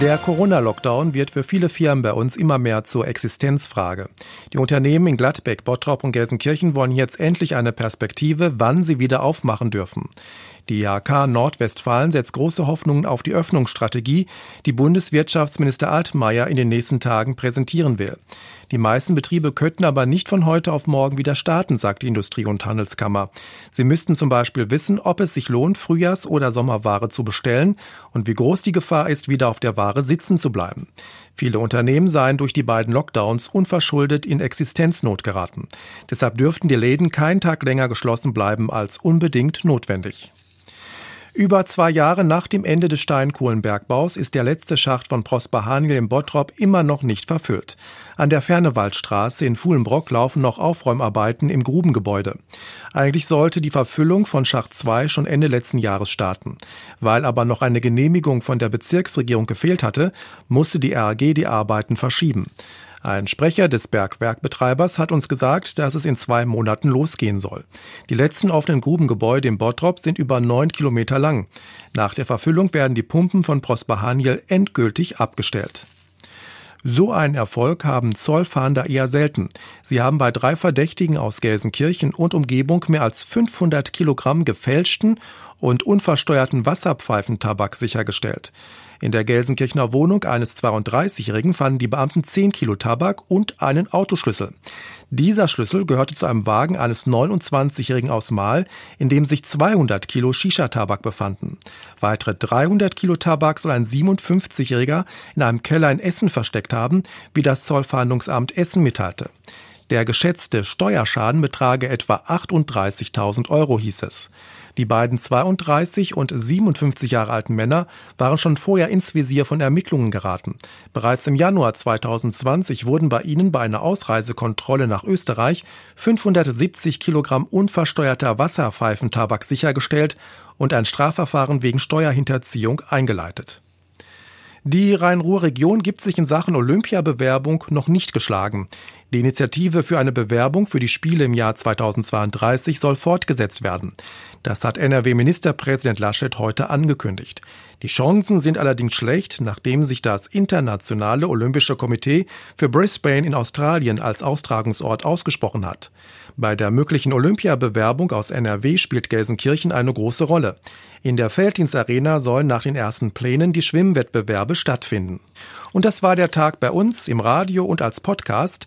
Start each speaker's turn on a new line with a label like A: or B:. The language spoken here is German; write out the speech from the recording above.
A: Der Corona-Lockdown wird für viele Firmen bei uns immer mehr zur Existenzfrage. Die Unternehmen in Gladbeck, Bottrop und Gelsenkirchen wollen jetzt endlich eine Perspektive, wann sie wieder aufmachen dürfen. Die IHK Nordwestfalen setzt große Hoffnungen auf die Öffnungsstrategie, die Bundeswirtschaftsminister Altmaier in den nächsten Tagen präsentieren will. Die meisten Betriebe könnten aber nicht von heute auf morgen wieder starten, sagt die Industrie- und Handelskammer. Sie müssten zum Beispiel wissen, ob es sich lohnt, Frühjahrs- oder Sommerware zu bestellen und wie groß die Gefahr ist, wieder auf der Ware sitzen zu bleiben. Viele Unternehmen seien durch die beiden Lockdowns unverschuldet in Existenznot geraten. Deshalb dürften die Läden keinen Tag länger geschlossen bleiben als unbedingt notwendig. Über zwei Jahre nach dem Ende des Steinkohlenbergbaus ist der letzte Schacht von Prosper Haniel im Bottrop immer noch nicht verfüllt. An der Fernewaldstraße in Fuhlenbrock laufen noch Aufräumarbeiten im Grubengebäude. Eigentlich sollte die Verfüllung von Schacht 2 schon Ende letzten Jahres starten. Weil aber noch eine Genehmigung von der Bezirksregierung gefehlt hatte, musste die RAG die Arbeiten verschieben. Ein Sprecher des Bergwerkbetreibers hat uns gesagt, dass es in zwei Monaten losgehen soll. Die letzten offenen Grubengebäude im Bottrop sind über neun Kilometer lang. Nach der Verfüllung werden die Pumpen von Prosper Haniel endgültig abgestellt. So einen Erfolg haben Zollfahnder eher selten. Sie haben bei drei Verdächtigen aus Gelsenkirchen und Umgebung mehr als 500 Kilogramm gefälschten und unversteuerten Wasserpfeifentabak sichergestellt. In der Gelsenkirchener Wohnung eines 32-Jährigen fanden die Beamten 10 Kilo Tabak und einen Autoschlüssel. Dieser Schlüssel gehörte zu einem Wagen eines 29-Jährigen aus Mahl, in dem sich 200 Kilo Shisha-Tabak befanden. Weitere 300 Kilo Tabak soll ein 57-Jähriger in einem Keller in Essen versteckt haben, wie das Zollverhandlungsamt Essen mitteilte. Der geschätzte Steuerschaden betrage etwa 38.000 Euro, hieß es. Die beiden 32 und 57 Jahre alten Männer waren schon vorher ins Visier von Ermittlungen geraten. Bereits im Januar 2020 wurden bei ihnen bei einer Ausreisekontrolle nach Österreich 570 Kilogramm unversteuerter Wasserpfeifentabak sichergestellt und ein Strafverfahren wegen Steuerhinterziehung eingeleitet. Die Rhein-Ruhr-Region gibt sich in Sachen Olympiabewerbung noch nicht geschlagen. Die Initiative für eine Bewerbung für die Spiele im Jahr 2032 soll fortgesetzt werden. Das hat NRW-Ministerpräsident Laschet heute angekündigt. Die Chancen sind allerdings schlecht, nachdem sich das Internationale Olympische Komitee für Brisbane in Australien als Austragungsort ausgesprochen hat. Bei der möglichen Olympiabewerbung aus NRW spielt Gelsenkirchen eine große Rolle. In der Felddienstarena sollen nach den ersten Plänen die Schwimmwettbewerbe stattfinden. Und das war der Tag bei uns im Radio und als Podcast.